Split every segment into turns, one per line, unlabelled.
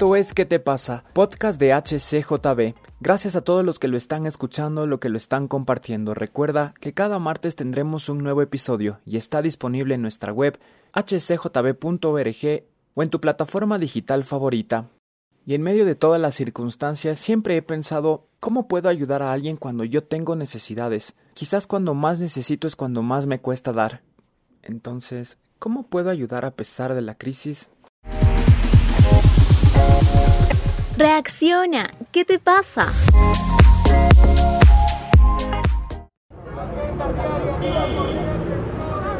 Esto es ¿Qué te pasa? Podcast de HCJB. Gracias a todos los que lo están escuchando, lo que lo están compartiendo. Recuerda que cada martes tendremos un nuevo episodio y está disponible en nuestra web hcjb.org o en tu plataforma digital favorita. Y en medio de todas las circunstancias siempre he pensado ¿cómo puedo ayudar a alguien cuando yo tengo necesidades? Quizás cuando más necesito es cuando más me cuesta dar. Entonces, ¿cómo puedo ayudar a pesar de la crisis?
Reacciona, ¿qué te pasa?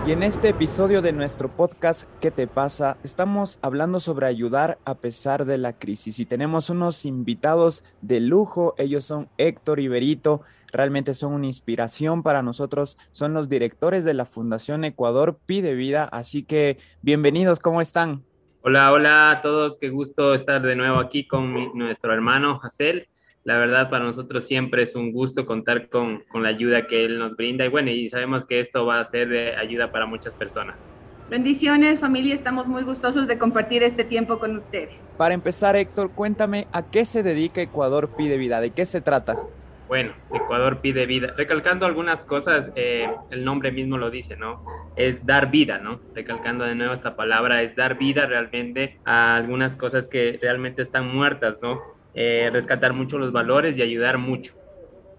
Y en este episodio de nuestro podcast ¿Qué te pasa? Estamos hablando sobre ayudar a pesar de la crisis y tenemos unos invitados de lujo. Ellos son Héctor y Berito. Realmente son una inspiración para nosotros. Son los directores de la Fundación Ecuador Pide Vida. Así que bienvenidos, ¿cómo están?
Hola, hola a todos, qué gusto estar de nuevo aquí con nuestro hermano Hassel. La verdad, para nosotros siempre es un gusto contar con, con, la ayuda que él nos brinda y bueno, y sabemos que esto va a ser de ayuda para muchas personas.
Bendiciones, familia, estamos muy gustosos de compartir este tiempo con ustedes.
Para empezar, Héctor, cuéntame a qué se dedica Ecuador Pide Vida, ¿de qué se trata?
Bueno, Ecuador pide vida. Recalcando algunas cosas, eh, el nombre mismo lo dice, ¿no? Es dar vida, ¿no? Recalcando de nuevo esta palabra, es dar vida realmente a algunas cosas que realmente están muertas, ¿no? Eh, rescatar mucho los valores y ayudar mucho.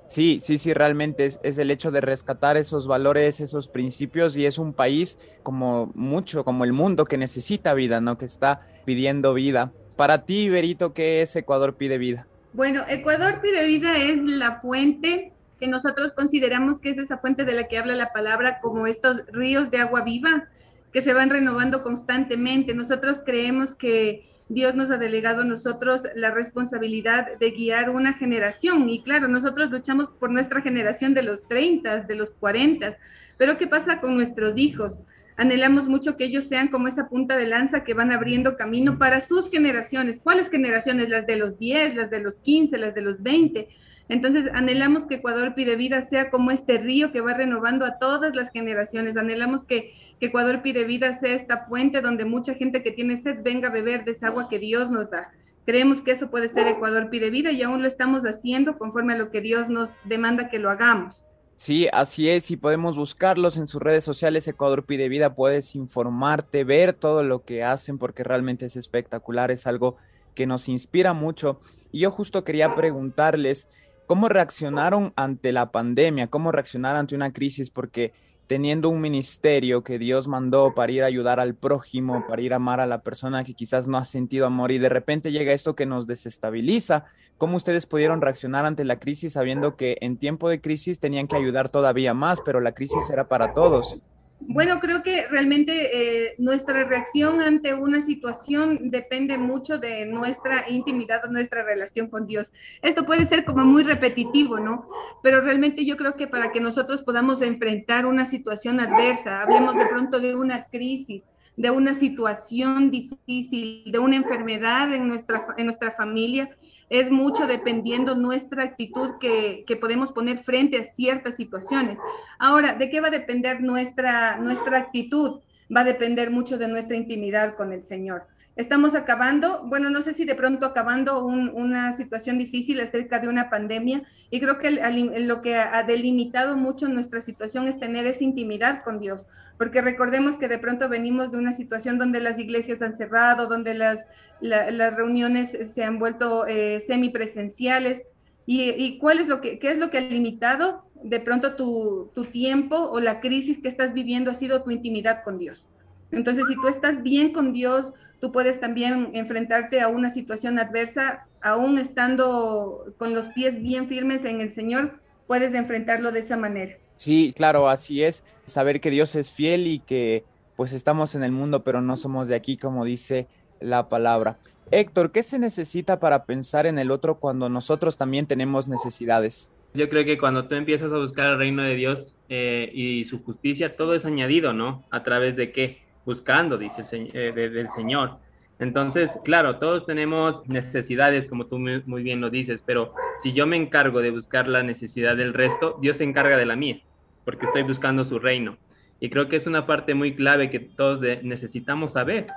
Sí, sí, sí, realmente es, es, el hecho de rescatar esos valores, esos principios y es un país como mucho, como el mundo que necesita vida, ¿no? Que está pidiendo vida. Para ti, Berito, ¿qué es Ecuador pide vida?
Bueno, Ecuador Vida es la fuente que nosotros consideramos que es esa fuente de la que habla la palabra, como estos ríos de agua viva que se van renovando constantemente. Nosotros creemos que Dios nos ha delegado a nosotros la responsabilidad de guiar una generación. Y claro, nosotros luchamos por nuestra generación de los 30, de los 40, pero ¿qué pasa con nuestros hijos? Anhelamos mucho que ellos sean como esa punta de lanza que van abriendo camino para sus generaciones. ¿Cuáles generaciones? Las de los 10, las de los 15, las de los 20. Entonces, anhelamos que Ecuador Pide Vida sea como este río que va renovando a todas las generaciones. Anhelamos que, Ecuador Pide Vida sea esta fuente donde mucha gente que tiene sed venga a beber de esa agua que Dios nos da. Creemos que eso puede ser Ecuador Pide Vida y aún lo estamos haciendo conforme a lo que Dios nos demanda que lo hagamos.
Sí, así es, y podemos buscarlos en sus redes sociales, Ecuador Pide Vida, puedes informarte, ver todo lo que hacen, porque realmente es espectacular, es algo que nos inspira mucho. Y yo justo quería preguntarles, ¿cómo reaccionaron ante la pandemia? ¿Cómo reaccionaron ante una crisis? Porque teniendo un ministerio que Dios mandó para ir a ayudar al prójimo, para ir a amar a la persona que quizás no ha sentido amor y de repente llega esto que nos desestabiliza. ¿Cómo ustedes pudieron reaccionar ante la crisis sabiendo que en tiempo de crisis tenían que ayudar todavía más, pero la crisis era para todos?
Bueno, creo que realmente eh, nuestra reacción ante una situación depende mucho de nuestra intimidad o nuestra relación con Dios. Esto puede ser como muy repetitivo, ¿no? Pero realmente yo creo que para que nosotros podamos enfrentar una situación adversa, hablemos de pronto de una crisis, de una situación difícil, de una enfermedad en nuestra, en nuestra familia, es mucho dependiendo nuestra actitud que, que, podemos poner frente a ciertas situaciones. Ahora, ¿de qué va a depender nuestra, nuestra actitud? Va a depender mucho de nuestra intimidad con el Señor. Estamos acabando, bueno, no sé si de pronto acabando un, una situación difícil acerca de una pandemia y creo que lo que ha delimitado mucho nuestra situación es tener esa intimidad con Dios, porque recordemos que de pronto venimos de una situación donde las iglesias han cerrado, donde las, las reuniones se han vuelto eh, semipresenciales y, y, cuál es lo que, qué es lo que ha limitado de pronto tu, tu tiempo o la crisis que estás viviendo ha sido tu intimidad con Dios. Entonces, si tú estás bien con Dios, tú puedes también enfrentarte a una situación adversa, aún estando con los pies bien firmes en el Señor, puedes enfrentarlo de esa manera.
Sí, claro, así es. Saber que Dios es fiel y que pues estamos en el mundo, pero no somos de aquí, como dice la palabra. Héctor, ¿qué se necesita para pensar en el otro cuando nosotros también tenemos necesidades?
Yo creo que cuando tú empiezas a buscar el reino de Dios eh, y su justicia, todo es añadido, ¿no? ¿A través de qué? buscando, dice el eh, del Señor. Entonces, claro, todos tenemos necesidades, como tú muy bien lo dices, pero si yo me encargo de buscar la necesidad del resto, Dios se encarga de la mía, porque estoy buscando su reino. Y creo que es una parte muy clave que todos necesitamos saber.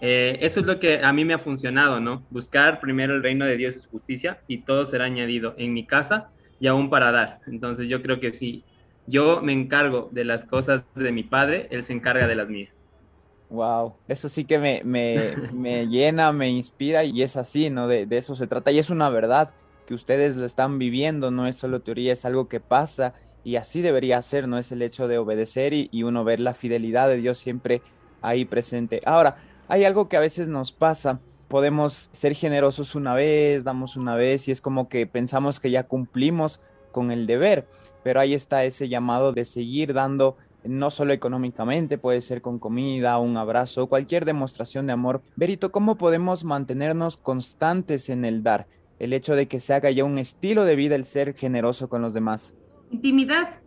Eh, eso es lo que a mí me ha funcionado, ¿no? Buscar primero el reino de Dios y su justicia y todo será añadido en mi casa y aún para dar. Entonces yo creo que si yo me encargo de las cosas de mi padre, él se encarga de las mías.
Wow, eso sí que me, me, me llena, me inspira y es así, ¿no? De, de eso se trata y es una verdad que ustedes lo están viviendo, no es solo teoría, es algo que pasa y así debería ser, no es el hecho de obedecer y, uno ver la fidelidad de Dios siempre ahí presente. Ahora, hay algo que a veces nos pasa, podemos ser generosos una vez, damos una vez y es como que pensamos que ya cumplimos con el deber, pero ahí está ese llamado de seguir dando no solo económicamente, puede ser con comida, un abrazo, cualquier demostración de amor. Berito, ¿cómo podemos mantenernos constantes en el dar? El hecho de que se haga ya un estilo de vida el ser generoso con los demás.
Intimidad.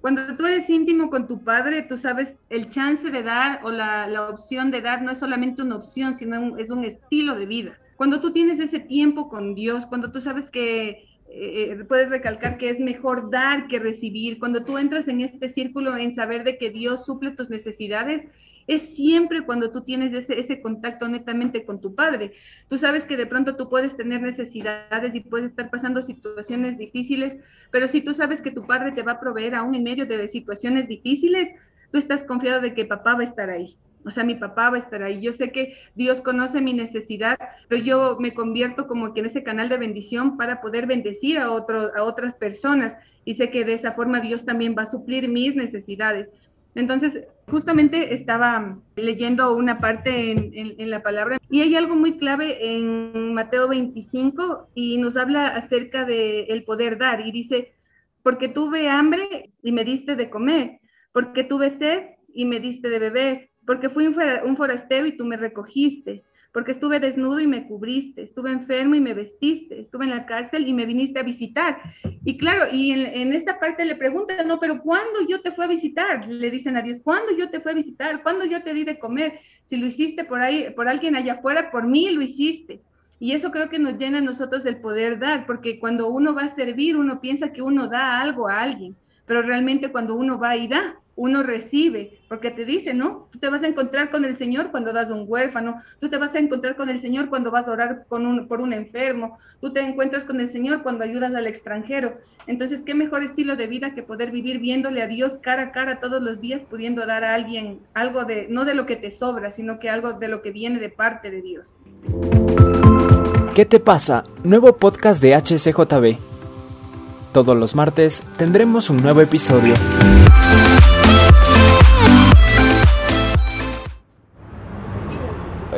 Cuando tú eres íntimo con tu padre, tú sabes el chance de dar o la, opción de dar no es solamente una opción, sino es un estilo de vida. Cuando tú tienes ese tiempo con Dios, cuando tú sabes que eh, puedes recalcar que es mejor dar que recibir, cuando tú entras en este círculo en saber de que Dios suple tus necesidades, es siempre cuando tú tienes ese, ese contacto netamente con tu padre. Tú sabes que de pronto tú puedes tener necesidades y puedes estar pasando situaciones difíciles, pero si tú sabes que tu padre te va a proveer aún en medio de situaciones difíciles, tú estás confiado de que papá va a estar ahí. O sea, mi papá va a estar ahí. Yo sé que Dios conoce mi necesidad, pero yo me convierto como que en ese canal de bendición para poder bendecir a, otro, a otras personas. Y sé que de esa forma Dios también va a suplir mis necesidades. Entonces, justamente estaba leyendo una parte en, la palabra y hay algo muy clave en Mateo 25 y nos habla acerca del el poder dar y dice, porque tuve hambre y me diste de comer, porque tuve sed y me diste de beber, porque fui un forastero y tú me recogiste, porque estuve desnudo y me cubriste, estuve enfermo y me vestiste, estuve en la cárcel y me viniste a visitar. Y claro, y en, esta parte le preguntan, no, pero ¿cuándo yo te fui a visitar? Le dicen a Dios, ¿cuándo yo te fui a visitar? ¿Cuándo yo te di de comer? Si lo hiciste por ahí, por alguien allá afuera, por mí lo hiciste. Y eso creo que nos llena a nosotros el poder dar, porque cuando uno va a servir, uno piensa que uno da algo a alguien, pero realmente cuando uno va y da, uno recibe, porque te dice, ¿no? Tú te vas a encontrar con el Señor cuando das un huérfano, tú te vas a encontrar con el Señor cuando vas a orar con un, por un enfermo, tú te encuentras con el Señor cuando ayudas al extranjero. Entonces, ¿qué mejor estilo de vida que poder vivir viéndole a Dios cara a cara todos los días, pudiendo dar a alguien algo de, no de lo que te sobra, sino que algo de lo que viene de parte de Dios?
¿Qué te pasa? Nuevo podcast de HCJB. Todos los martes tendremos un nuevo episodio.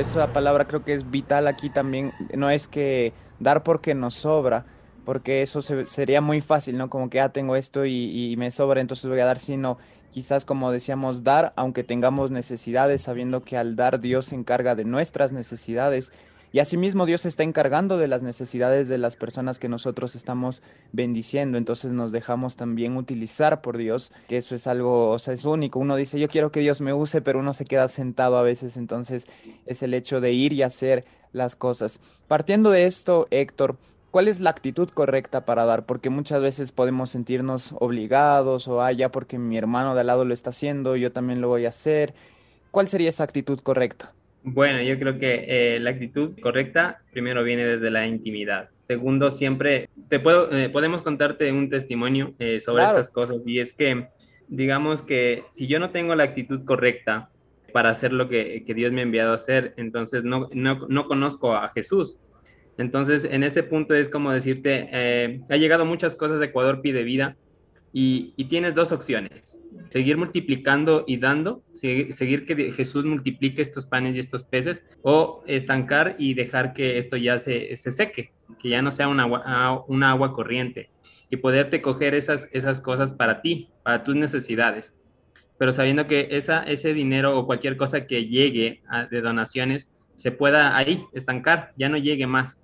Esa palabra creo que es vital aquí también. No es que dar porque nos sobra, porque eso sería muy fácil, ¿no? Como que ah, tengo esto y, y, me sobra, entonces voy a dar, sino quizás como decíamos, dar aunque tengamos necesidades, sabiendo que al dar Dios se encarga de nuestras necesidades y asimismo Dios está encargando de las necesidades de las personas que nosotros estamos bendiciendo. Entonces nos dejamos también utilizar por Dios, que eso es algo, o sea, es único. Uno dice, yo quiero que Dios me use, pero uno se queda sentado a veces. Entonces es el hecho de ir y hacer las cosas. Partiendo de esto, Héctor, ¿Cuál es la actitud correcta para dar? Porque muchas veces podemos sentirnos obligados o, ah, ya porque mi hermano de al lado lo está haciendo, yo también lo voy a hacer. ¿Cuál sería esa actitud correcta?
Bueno, yo creo que eh, la actitud correcta primero viene desde la intimidad. Segundo, siempre te puedo, eh, podemos contarte un testimonio eh, sobre estas cosas y es que, digamos que si yo no tengo la actitud correcta para hacer lo que, que Dios me ha enviado a hacer, entonces no, no, no, conozco a Jesús. Entonces, en este punto es como decirte, ha llegado muchas cosas de Ecuador pide vida y, y tienes dos opciones seguir multiplicando y dando, seguir, que Jesús multiplique estos panes y estos peces, o estancar y dejar que esto ya se, seque, que ya no sea una agua, ah, una agua corriente, y poderte coger esas, esas cosas para ti, para tus necesidades. Pero sabiendo que esa, ese dinero o cualquier cosa que llegue de donaciones se pueda ahí estancar, ya no llegue más.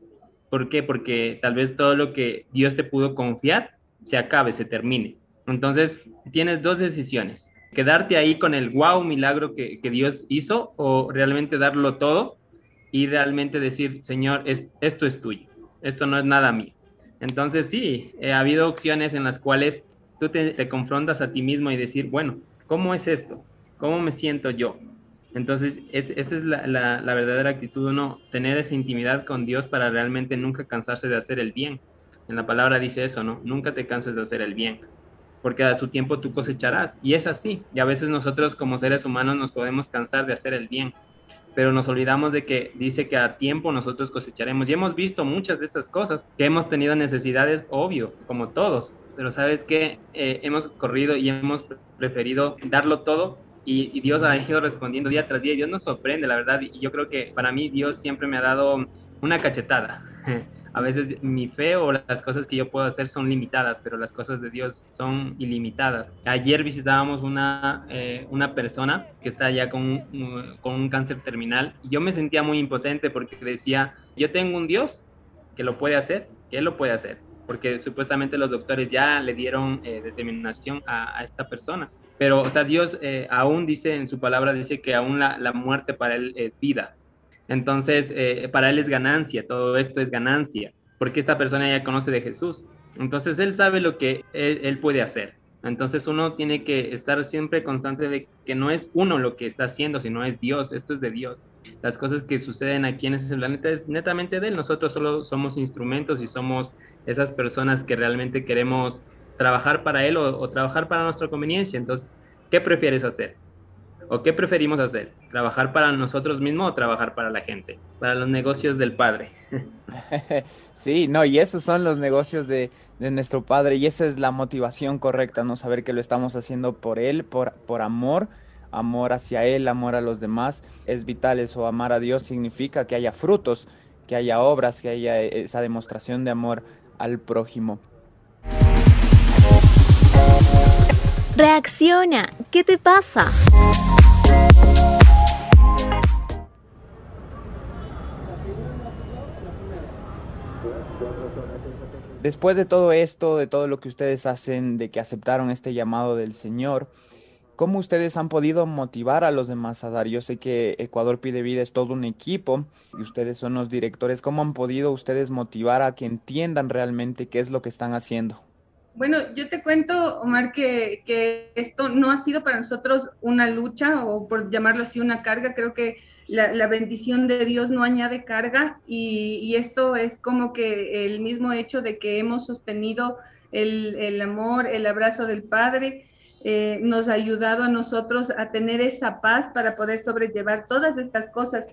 ¿Por qué? Porque tal vez todo lo que Dios te pudo confiar se acabe, se termine. Entonces, tienes dos decisiones. Quedarte ahí con el wow milagro que, Dios hizo o realmente darlo todo y realmente decir, Señor, esto es tuyo, esto no es nada mío. Entonces, sí, ha habido opciones en las cuales tú te, confrontas a ti mismo y decir, bueno, ¿cómo es esto? ¿Cómo me siento yo? Entonces, esa es la, la, verdadera actitud, uno, tener esa intimidad con Dios para realmente nunca cansarse de hacer el bien. En la palabra dice eso, ¿no? Nunca te canses de hacer el bien, porque a su tiempo tú cosecharás. Y es así. Y a veces nosotros como seres humanos nos podemos cansar de hacer el bien, pero nos olvidamos de que dice que a tiempo nosotros cosecharemos. Y hemos visto muchas de esas cosas, que hemos tenido necesidades, obvio, como todos, pero sabes que eh, hemos corrido y hemos preferido darlo todo y, Dios ha ido respondiendo día tras día y Dios nos sorprende, la verdad. Y yo creo que para mí Dios siempre me ha dado una cachetada. A veces mi fe o las cosas que yo puedo hacer son limitadas, pero las cosas de Dios son ilimitadas. Ayer visitábamos una, eh, una persona que está ya con, con un cáncer terminal y yo me sentía muy impotente porque decía, yo tengo un Dios que lo puede hacer, que Él lo puede hacer, porque supuestamente los doctores ya le dieron eh, determinación a, a, esta persona. Pero, o sea, Dios eh, aún dice en su palabra, dice que aún la, la muerte para Él es vida. Entonces, eh, para Él es ganancia, todo esto es ganancia, porque esta persona ya conoce de Jesús. Entonces, Él sabe lo que él, puede hacer. Entonces uno tiene que estar siempre constante de que no es uno lo que está haciendo, sino es Dios, esto es de Dios. Las cosas que suceden aquí en ese planeta es netamente de Él, nosotros solo somos instrumentos y somos esas personas que realmente queremos trabajar para él o, trabajar para nuestra conveniencia. Entonces, ¿qué prefieres hacer? ¿O qué preferimos hacer? ¿Trabajar para nosotros mismos o trabajar para la gente? Para los negocios del Padre.
Sí, no, y esos son los negocios de, nuestro Padre y esa es la motivación correcta, ¿no? Saber que lo estamos haciendo por Él, por, por amor, amor hacia Él, amor a los demás. Es vital eso, amar a Dios significa que haya frutos, que haya obras, que haya esa demostración de amor al prójimo.
Reacciona, ¿qué te pasa?
Después de todo esto, de todo lo que ustedes hacen, de que aceptaron este llamado del Señor, ¿cómo ustedes han podido motivar a los demás a dar? Yo sé que Ecuador Pide Vida es todo un equipo y ustedes son los directores. ¿Cómo han podido ustedes motivar a que entiendan realmente qué es lo que están haciendo?
Bueno, yo te cuento, Omar, que, que, esto no ha sido para nosotros una lucha o por llamarlo así una carga. Creo que la, la bendición de Dios no añade carga y, y, esto es como que el mismo hecho de que hemos sostenido el, el amor, el abrazo del Padre. Eh, nos ha ayudado a nosotros a tener esa paz para poder sobrellevar todas estas cosas.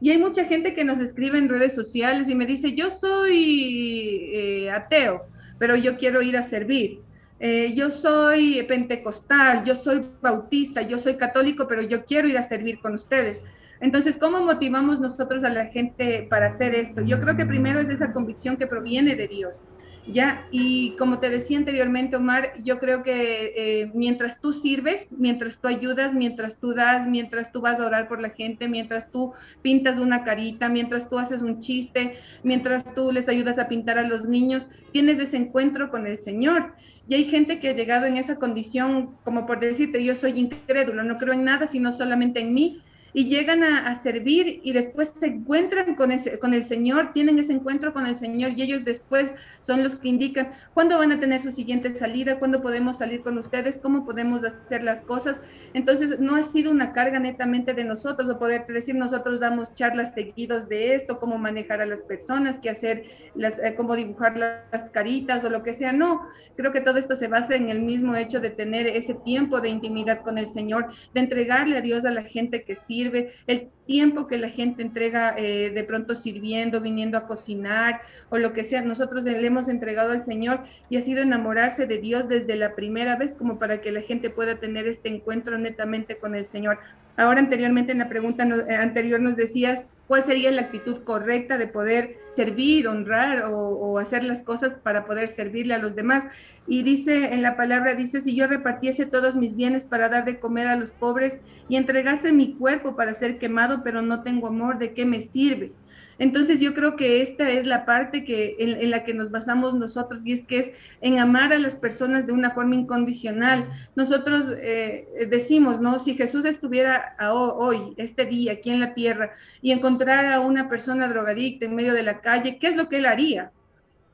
Y hay mucha gente que nos escribe en redes sociales y me dice, yo soy eh, ateo, pero yo quiero ir a servir. Eh, yo soy pentecostal, yo soy bautista, yo soy católico, pero yo quiero ir a servir con ustedes. Entonces, ¿cómo motivamos nosotros a la gente para hacer esto? Yo creo que primero es esa convicción que proviene de Dios. Ya, y como te decía anteriormente, Omar, yo creo que eh, mientras tú sirves, mientras tú ayudas, mientras tú das, mientras tú vas a orar por la gente, mientras tú pintas una carita, mientras tú haces un chiste, mientras tú les ayudas a pintar a los niños, tienes ese encuentro con el Señor. Y hay gente que ha llegado en esa condición, como por decirte, yo soy incrédulo, no creo en nada, sino solamente en mí, y llegan a, servir y después se encuentran con, ese, con el Señor, tienen ese encuentro con el Señor y ellos después son los que indican cuándo van a tener su siguiente salida, cuándo podemos salir con ustedes, cómo podemos hacer las cosas. Entonces, no ha sido una carga netamente de nosotros o poder decir nosotros damos charlas seguidos de esto, cómo manejar a las personas, qué hacer, las, eh, cómo dibujar las caritas o lo que sea. No, creo que todo esto se basa en el mismo hecho de tener ese tiempo de intimidad con el Señor, de entregarle a Dios a la gente que sí el tiempo que la gente entrega eh, de pronto sirviendo, viniendo a cocinar o lo que sea. Nosotros le hemos entregado al Señor y ha sido enamorarse de Dios desde la primera vez como para que la gente pueda tener este encuentro netamente con el Señor. Ahora anteriormente en la pregunta eh, anterior nos decías cuál sería la actitud correcta de poder servir, honrar o, hacer las cosas para poder servirle a los demás. Y dice en la palabra, dice, si yo repartiese todos mis bienes para dar de comer a los pobres y entregase mi cuerpo para ser quemado, pero no tengo amor, ¿de qué me sirve? Entonces yo creo que esta es la parte que, en, la que nos basamos nosotros y es que es en amar a las personas de una forma incondicional. Nosotros eh, decimos, ¿no? Si Jesús estuviera hoy, este día, aquí en la tierra y encontrara a una persona drogadicta en medio de la calle, ¿qué es lo que él haría?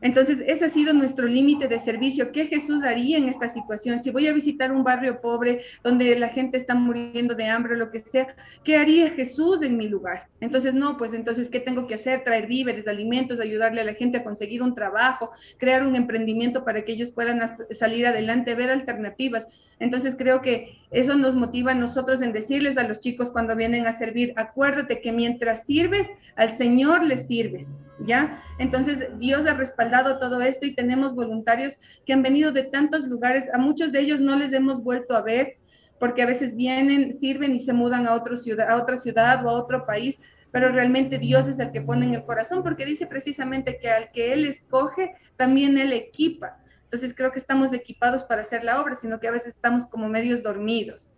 Entonces, ese ha sido nuestro límite de servicio. ¿Qué Jesús haría en esta situación? Si voy a visitar un barrio pobre donde la gente está muriendo de hambre o lo que sea, ¿qué haría Jesús en mi lugar? Entonces, no, pues entonces, ¿qué tengo que hacer? Traer víveres, alimentos, ayudarle a la gente a conseguir un trabajo, crear un emprendimiento para que ellos puedan salir adelante, ver alternativas. Entonces, creo que eso nos motiva a nosotros en decirles a los chicos cuando vienen a servir, acuérdate que mientras sirves, al Señor le sirves. ¿Ya? Entonces, Dios ha respaldado todo esto y tenemos voluntarios que han venido de tantos lugares, a muchos de ellos no les hemos vuelto a ver, porque a veces vienen, sirven y se mudan a, otro ciudad, a otra ciudad o a otro país, pero realmente Dios es el que pone en el corazón, porque dice precisamente que al que Él escoge, también Él equipa. Entonces creo que estamos equipados para hacer la obra, sino que a veces estamos como medios dormidos.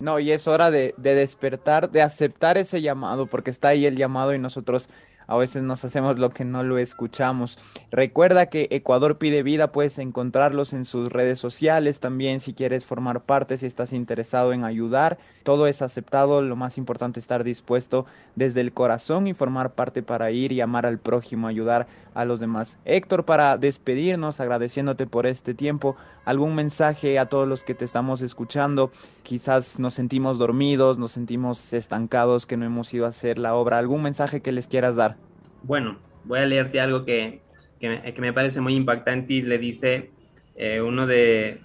No, y es hora de, de despertar, de aceptar ese llamado, porque está ahí el llamado y nosotros a veces nos hacemos lo que no lo escuchamos. Recuerda que Ecuador pide vida, puedes encontrarlos en sus redes sociales también si quieres formar parte, si estás interesado en ayudar. Todo es aceptado, lo más importante es estar dispuesto desde el corazón y formar parte para ir y amar al prójimo, ayudar a los demás. Héctor, para despedirnos, agradeciéndote por este tiempo, algún mensaje a todos los que te estamos escuchando, quizás nos sentimos dormidos, nos sentimos estancados, que no hemos ido a hacer la obra, algún mensaje que les quieras dar.
Bueno, voy a leerte algo que, me parece muy impactante y le dice eh, uno de,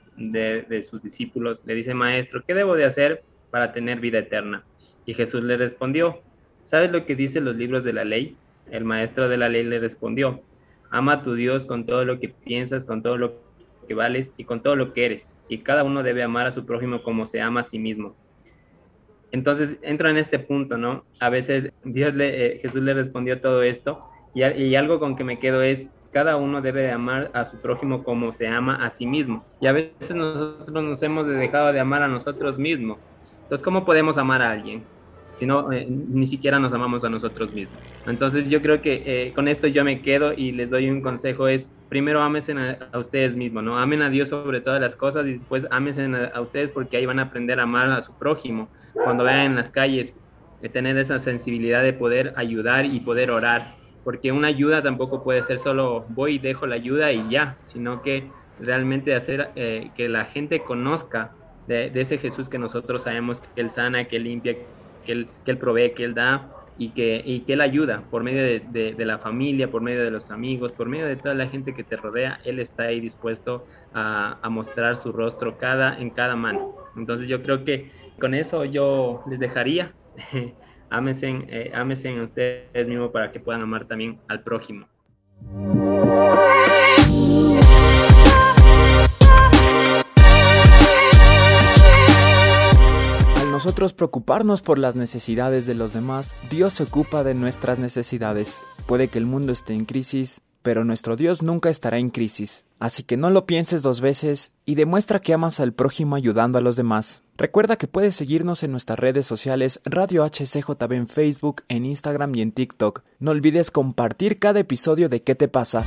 sus discípulos, le dice, maestro, ¿qué debo de hacer para tener vida eterna? Y Jesús le respondió, ¿sabes lo que dicen los libros de la ley? El maestro de la ley le respondió, ama a tu Dios con todo lo que piensas, con todo lo que vales y con todo lo que eres, y cada uno debe amar a su prójimo como se ama a sí mismo. Entonces entra en este punto, ¿no? A veces Dios le, eh, Jesús le respondió todo esto y, y, algo con que me quedo es, cada uno debe de amar a su prójimo como se ama a sí mismo. Y a veces nosotros nos hemos dejado de amar a nosotros mismos. Entonces, ¿cómo podemos amar a alguien? Si no, eh, ni siquiera nos amamos a nosotros mismos. Entonces yo creo que eh, con esto yo me quedo y les doy un consejo, es primero ámense a, ustedes mismos, ¿no? Amen a Dios sobre todas las cosas y después ámense a, a ustedes porque ahí van a aprender a amar a su prójimo cuando vean en las calles, de tener esa sensibilidad de poder ayudar y poder orar, porque una ayuda tampoco puede ser solo voy y dejo la ayuda y ya, sino que realmente hacer eh, que la gente conozca de, ese Jesús que nosotros sabemos que Él sana, que Él limpia, que Él, que él provee, que Él da y que, y que Él ayuda por medio de, la familia, por medio de los amigos, por medio de toda la gente que te rodea, Él está ahí dispuesto a, a mostrar su rostro cada, en cada mano. Entonces yo creo que con eso yo les dejaría. ámense, eh, ustedes mismos para que puedan amar también al prójimo.
Al nosotros preocuparnos por las necesidades de los demás, Dios se ocupa de nuestras necesidades. Puede que el mundo esté en crisis, pero nuestro Dios nunca estará en crisis. Así que no lo pienses dos veces y demuestra que amas al prójimo ayudando a los demás. Recuerda que puedes seguirnos en nuestras redes sociales Radio HCJB en Facebook, en Instagram y en TikTok. No olvides compartir cada episodio de ¿Qué te pasa?